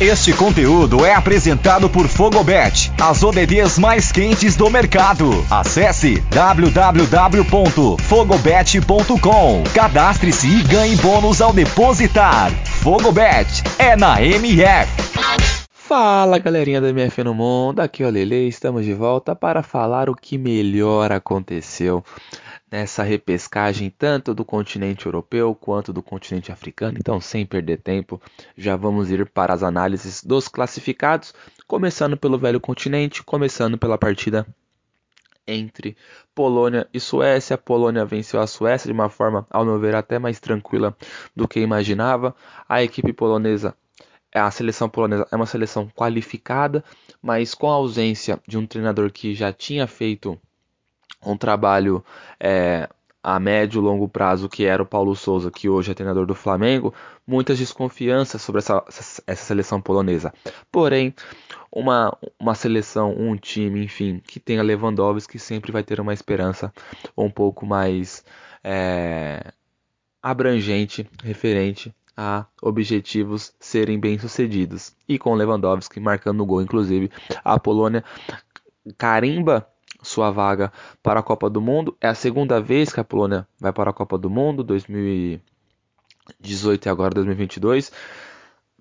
Este conteúdo é apresentado por Fogobet, as ODDs mais quentes do mercado. Acesse www.fogobet.com. Cadastre-se e ganhe bônus ao depositar. Fogobet é na MF. Fala galerinha da MF no Mundo, aqui é o Lele, estamos de volta para falar o que melhor aconteceu nessa repescagem tanto do continente europeu quanto do continente africano. Então, sem perder tempo, já vamos ir para as análises dos classificados, começando pelo velho continente, começando pela partida entre Polônia e Suécia. A Polônia venceu a Suécia de uma forma, ao meu ver, até mais tranquila do que imaginava. A equipe polonesa a seleção polonesa é uma seleção qualificada, mas com a ausência de um treinador que já tinha feito um trabalho é, a médio e longo prazo, que era o Paulo Souza, que hoje é treinador do Flamengo, muitas desconfianças sobre essa, essa seleção polonesa. Porém, uma, uma seleção, um time, enfim, que tenha Lewandowski sempre vai ter uma esperança um pouco mais é, abrangente, referente a objetivos serem bem-sucedidos. E com Lewandowski marcando o gol, inclusive, a Polônia carimba sua vaga para a Copa do Mundo. É a segunda vez que a Polônia vai para a Copa do Mundo, 2018 e agora 2022.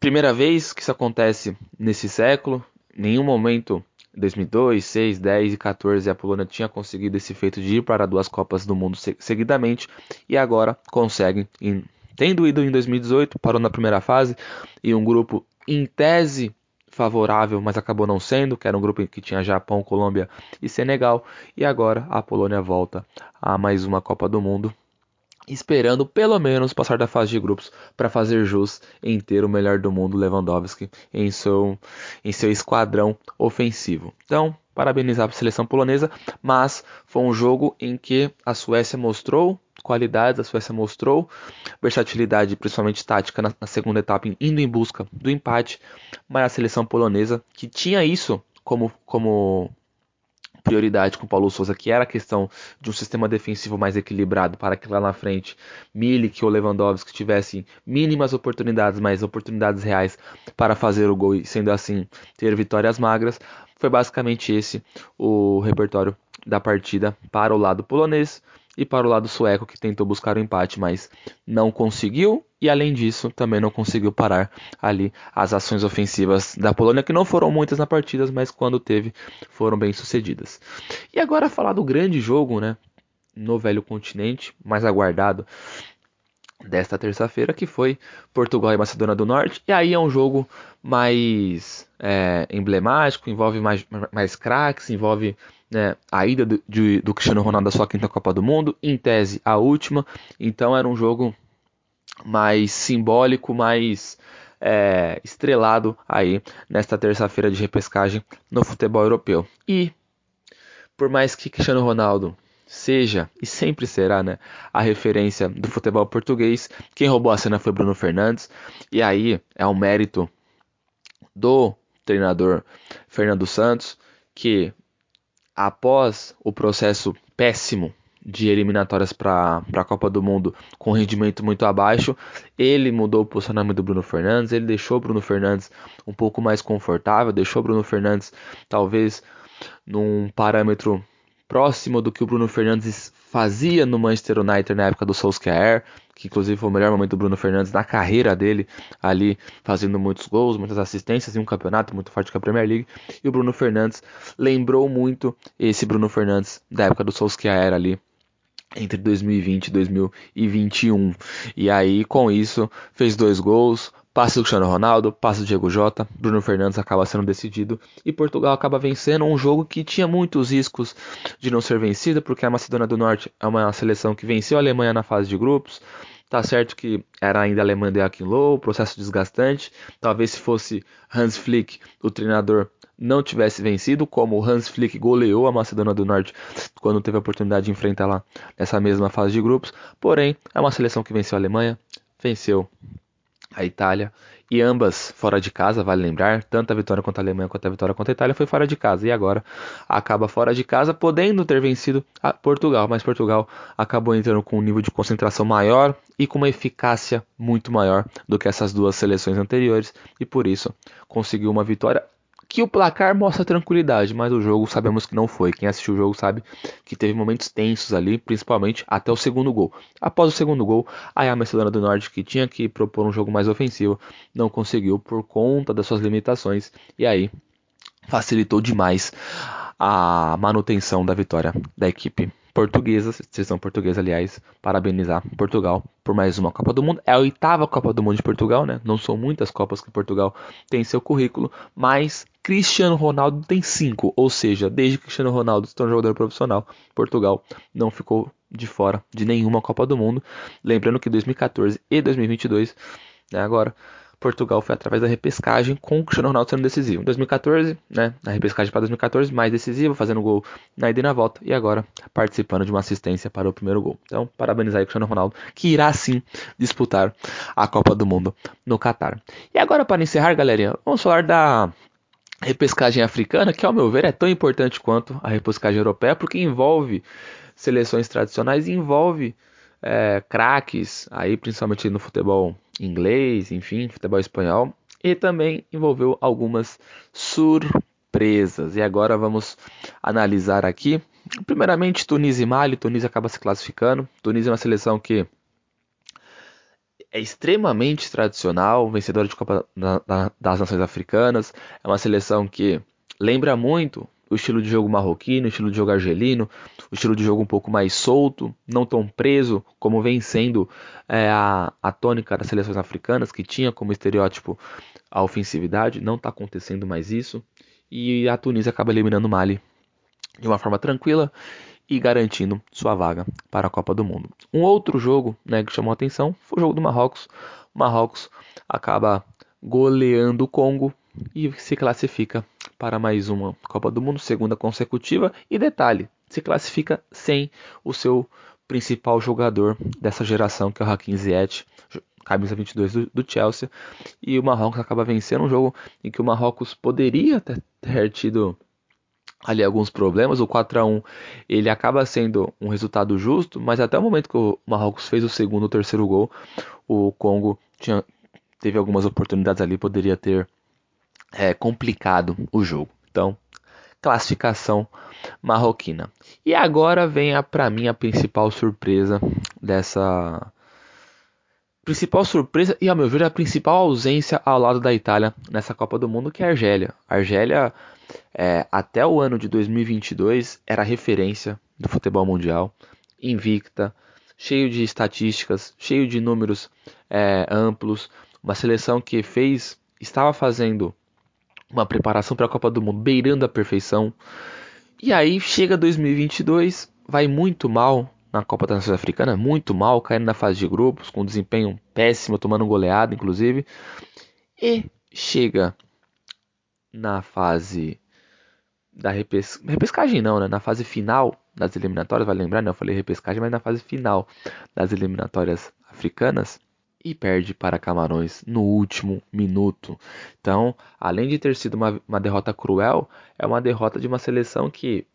Primeira vez que isso acontece nesse século. Nenhum momento 2002, 6, 10 e 14 a Polônia tinha conseguido esse feito de ir para duas Copas do Mundo seguidamente e agora conseguem, em, tendo ido em 2018, parou na primeira fase e um grupo em tese favorável, mas acabou não sendo, que era um grupo que tinha Japão, Colômbia e Senegal, e agora a Polônia volta a mais uma Copa do Mundo, esperando pelo menos passar da fase de grupos para fazer jus em ter o melhor do mundo Lewandowski em seu em seu esquadrão ofensivo. Então, parabenizar a seleção polonesa, mas foi um jogo em que a Suécia mostrou qualidades, a Suécia mostrou. Versatilidade, principalmente tática, na, na segunda etapa, indo em busca do empate, mas a seleção polonesa, que tinha isso como, como prioridade com o Paulo Souza, que era a questão de um sistema defensivo mais equilibrado para que lá na frente Milik ou Lewandowski tivessem mínimas oportunidades, mas oportunidades reais para fazer o gol e sendo assim ter vitórias magras. Foi basicamente esse o repertório da partida para o lado polonês e para o lado sueco que tentou buscar o empate, mas não conseguiu e além disso também não conseguiu parar ali as ações ofensivas da Polônia que não foram muitas na partida, mas quando teve foram bem sucedidas. E agora falar do grande jogo, né, no velho continente, mais aguardado desta terça-feira, que foi Portugal e Macedônia do Norte. E aí é um jogo mais é, emblemático, envolve mais, mais craques, envolve né, a ida do, de, do Cristiano Ronaldo à sua quinta Copa do Mundo, em tese a última, então era um jogo mais simbólico, mais é, estrelado aí nesta terça-feira de repescagem no futebol europeu. E por mais que Cristiano Ronaldo seja e sempre será né, a referência do futebol português, quem roubou a cena foi Bruno Fernandes, e aí é um mérito do treinador Fernando Santos, que após o processo péssimo de eliminatórias para a Copa do Mundo com rendimento muito abaixo, ele mudou o posicionamento do Bruno Fernandes, ele deixou o Bruno Fernandes um pouco mais confortável, deixou o Bruno Fernandes talvez num parâmetro próximo do que o Bruno Fernandes fazia no Manchester United na época do Solskjaer, que inclusive foi o melhor momento do Bruno Fernandes na carreira dele, ali fazendo muitos gols, muitas assistências em um campeonato muito forte que a Premier League. E o Bruno Fernandes lembrou muito esse Bruno Fernandes da época do Solskjaer ali, entre 2020 e 2021. E aí, com isso, fez dois gols, Passa o Cristiano Ronaldo, passa o Diego Jota, Bruno Fernandes acaba sendo decidido e Portugal acaba vencendo um jogo que tinha muitos riscos de não ser vencido, porque a Macedônia do Norte é uma seleção que venceu a Alemanha na fase de grupos. Tá certo que era ainda a Alemanha de Low, processo desgastante. Talvez se fosse Hans Flick, o treinador, não tivesse vencido, como Hans Flick goleou a Macedônia do Norte quando teve a oportunidade de enfrentar lá nessa mesma fase de grupos. Porém, é uma seleção que venceu a Alemanha, venceu a Itália, e ambas fora de casa, vale lembrar, tanto a vitória contra a Alemanha quanto a vitória contra a Itália foi fora de casa, e agora acaba fora de casa, podendo ter vencido Portugal, mas Portugal acabou entrando com um nível de concentração maior e com uma eficácia muito maior do que essas duas seleções anteriores, e por isso conseguiu uma vitória que o placar mostra tranquilidade, mas o jogo sabemos que não foi. Quem assistiu o jogo sabe que teve momentos tensos ali, principalmente até o segundo gol. Após o segundo gol, a Macedônia do Norte, que tinha que propor um jogo mais ofensivo, não conseguiu por conta das suas limitações e aí facilitou demais a manutenção da vitória da equipe portuguesa, seleção portuguesa, aliás, parabenizar Portugal por mais uma Copa do Mundo. É a oitava Copa do Mundo de Portugal, né? Não são muitas Copas que Portugal tem em seu currículo, mas Cristiano Ronaldo tem cinco, ou seja, desde que Cristiano Ronaldo se tornou jogador profissional, Portugal não ficou de fora de nenhuma Copa do Mundo. Lembrando que 2014 e 2022, né, agora Portugal foi através da repescagem com o Cristiano Ronaldo sendo decisivo. Em 2014, né, na repescagem para 2014, mais decisivo, fazendo gol na ida e na volta, e agora participando de uma assistência para o primeiro gol. Então, parabenizar aí o Cristiano Ronaldo, que irá sim disputar a Copa do Mundo no Catar. E agora, para encerrar, galerinha, vamos falar da repescagem africana, que ao meu ver é tão importante quanto a repescagem europeia, porque envolve seleções tradicionais e envolve é, craques, aí principalmente no futebol inglês, enfim, futebol espanhol, e também envolveu algumas surpresas. E agora vamos analisar aqui. Primeiramente, Tunísia e Mali. Tunísia acaba se classificando. Tunísia é uma seleção que é extremamente tradicional, vencedora de Copa das Nações Africanas. É uma seleção que lembra muito o estilo de jogo marroquino, o estilo de jogo argelino, o estilo de jogo um pouco mais solto, não tão preso como vem sendo é, a, a tônica das seleções africanas, que tinha como estereótipo a ofensividade. Não está acontecendo mais isso. E a Tunísia acaba eliminando o Mali de uma forma tranquila e garantindo sua vaga para a Copa do Mundo. Um outro jogo né, que chamou atenção foi o jogo do Marrocos. O Marrocos acaba goleando o Congo e se classifica para mais uma Copa do Mundo, segunda consecutiva. E detalhe, se classifica sem o seu principal jogador dessa geração, que é o Hakim Ziyech, camisa 22 do, do, Chelsea. E o Marrocos acaba vencendo um jogo em que o Marrocos poderia ter, ter tido ali alguns problemas. O 4 a 1 ele acaba sendo um resultado justo, mas até o momento que o Marrocos fez o segundo ou terceiro gol, o Congo tinha, teve algumas oportunidades ali, poderia ter é, complicado o jogo. Então, classificação marroquina. E agora vem a para mim a principal surpresa dessa principal surpresa e ao meu ver a principal ausência ao lado da Itália nessa Copa do Mundo que é a Argélia. A Argélia é, até o ano de 2022 era referência do futebol mundial, invicta, cheio de estatísticas, cheio de números é, amplos, uma seleção que fez estava fazendo uma preparação para a Copa do Mundo beirando a perfeição. E aí chega 2022, vai muito mal na Copa das Nações Africanas, muito mal, caindo na fase de grupos, com desempenho péssimo, tomando goleado, inclusive. E chega na fase da repes... repescagem, não, né? Na fase final das eliminatórias, vai lembrar, né? Eu falei repescagem, mas na fase final das eliminatórias africanas e perde para Camarões no último minuto. Então, além de ter sido uma, uma derrota cruel, é uma derrota de uma seleção que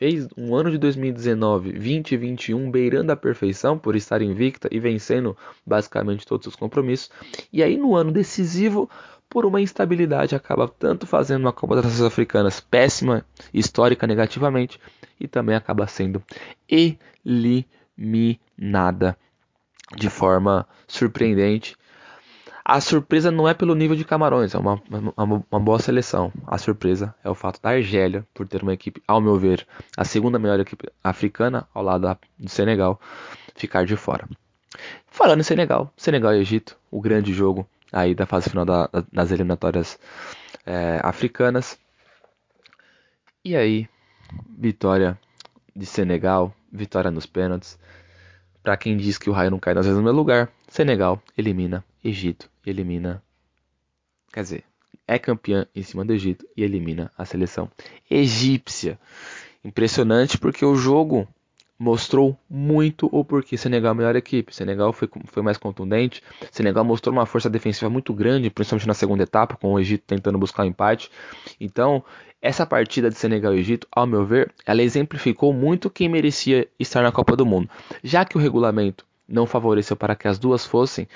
fez um ano de 2019, 2021 beirando a perfeição por estar invicta e vencendo basicamente todos os compromissos. E aí no ano decisivo, por uma instabilidade, acaba tanto fazendo uma Copa das Nações Africanas péssima, histórica negativamente, e também acaba sendo eliminada de forma surpreendente. A surpresa não é pelo nível de Camarões, é uma, uma, uma, boa seleção. A surpresa é o fato da Argélia, por ter uma equipe, ao meu ver, a segunda melhor equipe africana, ao lado do Senegal, ficar de fora. Falando em Senegal, Senegal e Egito, o grande jogo aí da fase final da, das eliminatórias é, africanas. E aí, vitória de Senegal, vitória nos pênaltis. Para quem diz que o raio não cai nas vezes no meu lugar, Senegal elimina Egito, elimina. Quer dizer, é campeã em cima do Egito e elimina a seleção egípcia. Impressionante porque o jogo mostrou muito o porquê Senegal é a melhor equipe. Senegal foi, foi mais contundente. Senegal mostrou uma força defensiva muito grande, principalmente na segunda etapa, com o Egito tentando buscar o um empate. Então, essa partida de Senegal e Egito, ao meu ver, ela exemplificou muito quem merecia estar na Copa do Mundo. Já que o regulamento não favoreceu para que as duas fossem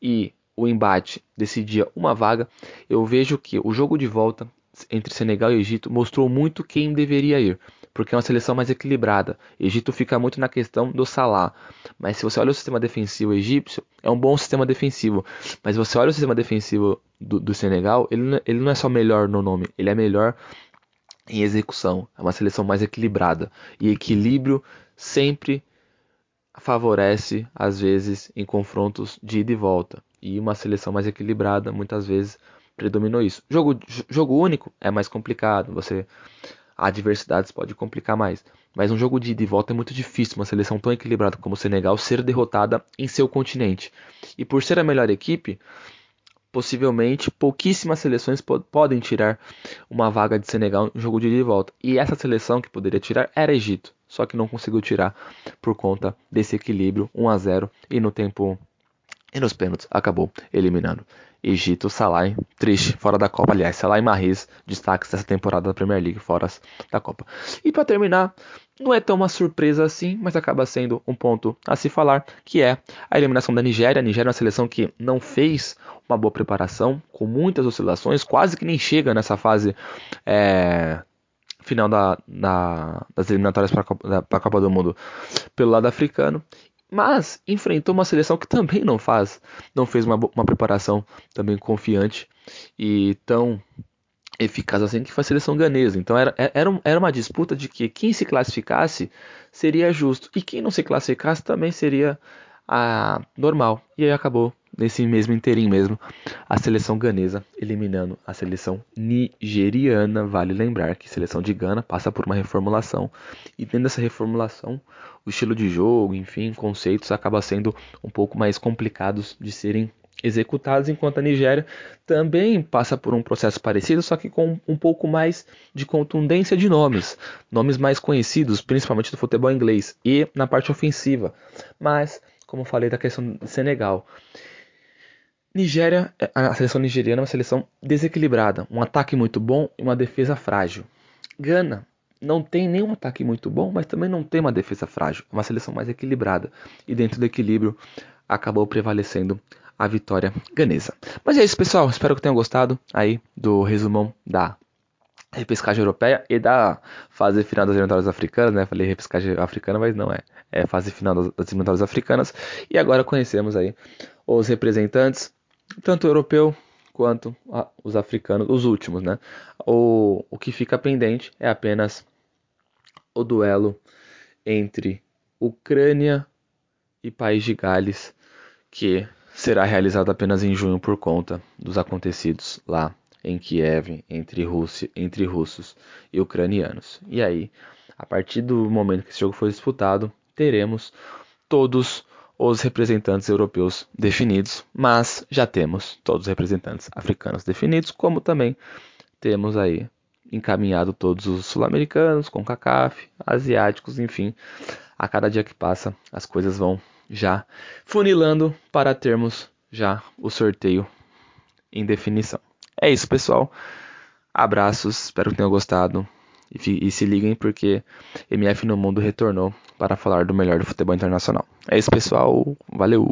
e o embate decidia uma vaga, eu vejo que o jogo de volta entre Senegal e Egito mostrou muito quem deveria ir, porque é uma seleção mais equilibrada. Egito fica muito na questão do Salah, mas se você olha o sistema defensivo egípcio, é um bom sistema defensivo, mas você olha o sistema defensivo do, do Senegal, ele, ele não é só melhor no nome, ele é melhor em execução. É uma seleção mais equilibrada e equilíbrio sempre favorece às vezes em confrontos de ida e volta. E uma seleção mais equilibrada muitas vezes predominou isso. Jogo, jogo único é mais complicado, você adversidades pode complicar mais. Mas um jogo de ida e volta é muito difícil, uma seleção tão equilibrada como o Senegal ser derrotada em seu continente. E por ser a melhor equipe, possivelmente pouquíssimas seleções podem tirar uma vaga de Senegal em jogo de ida e volta. E essa seleção que poderia tirar era Egito, só que não conseguiu tirar por conta desse equilíbrio 1 a 0 e no tempo e nos pênaltis acabou eliminando Egito, Salah, triste, fora da Copa. Aliás, Salah e Mahrez, destaques dessa temporada da Premier League, fora da Copa. E para terminar, não é tão uma surpresa assim, mas acaba sendo um ponto a se falar, que é a eliminação da Nigéria. A Nigéria é uma seleção que não fez uma boa preparação, com muitas oscilações, quase que nem chega nessa fase é, final da, da, das eliminatórias para a Copa do Mundo pelo lado africano mas enfrentou uma seleção que também não faz, não fez uma, uma preparação também confiante e tão eficaz assim que foi a seleção ganesa. Então era, é, era, era uma disputa de que quem se classificasse seria justo e quem não se classificasse também seria a normal. E aí acabou nesse mesmo inteirinho mesmo a seleção ganesa eliminando a seleção nigeriana. Vale lembrar que a seleção de Gana passa por uma reformulação e dentro dessa reformulação o estilo de jogo, enfim, conceitos acaba sendo um pouco mais complicados de serem executados, enquanto a Nigéria também passa por um processo parecido, só que com um pouco mais de contundência de nomes, nomes mais conhecidos, principalmente do futebol inglês e na parte ofensiva. Mas, como falei da questão do Senegal, Nigéria, a seleção nigeriana é uma seleção desequilibrada, um ataque muito bom e uma defesa frágil. Gana não tem nenhum ataque muito bom, mas também não tem uma defesa frágil. Uma seleção mais equilibrada. E dentro do equilíbrio acabou prevalecendo a vitória ganesa. Mas é isso, pessoal. Espero que tenham gostado aí do resumão da repescagem europeia e da fase final das eliminatórias africanas, né? Falei repescagem africana, mas não é. É fase final das eliminatórias africanas. E agora conhecemos aí os representantes, tanto europeu quanto os africanos, os últimos, né? O, o que fica pendente é apenas o duelo entre Ucrânia e País de Gales, que será realizado apenas em junho por conta dos acontecidos lá em Kiev entre, Rússia, entre russos e ucranianos. E aí, a partir do momento que esse jogo for disputado, teremos todos os representantes europeus definidos, mas já temos todos os representantes africanos definidos, como também temos aí encaminhado todos os sul-americanos, com CACAF, asiáticos, enfim. A cada dia que passa, as coisas vão já funilando para termos já o sorteio em definição. É isso, pessoal. Abraços, espero que tenham gostado. E, e, se liguem porque MF no Mundo retornou para falar do melhor do futebol internacional. É isso, pessoal. Valeu!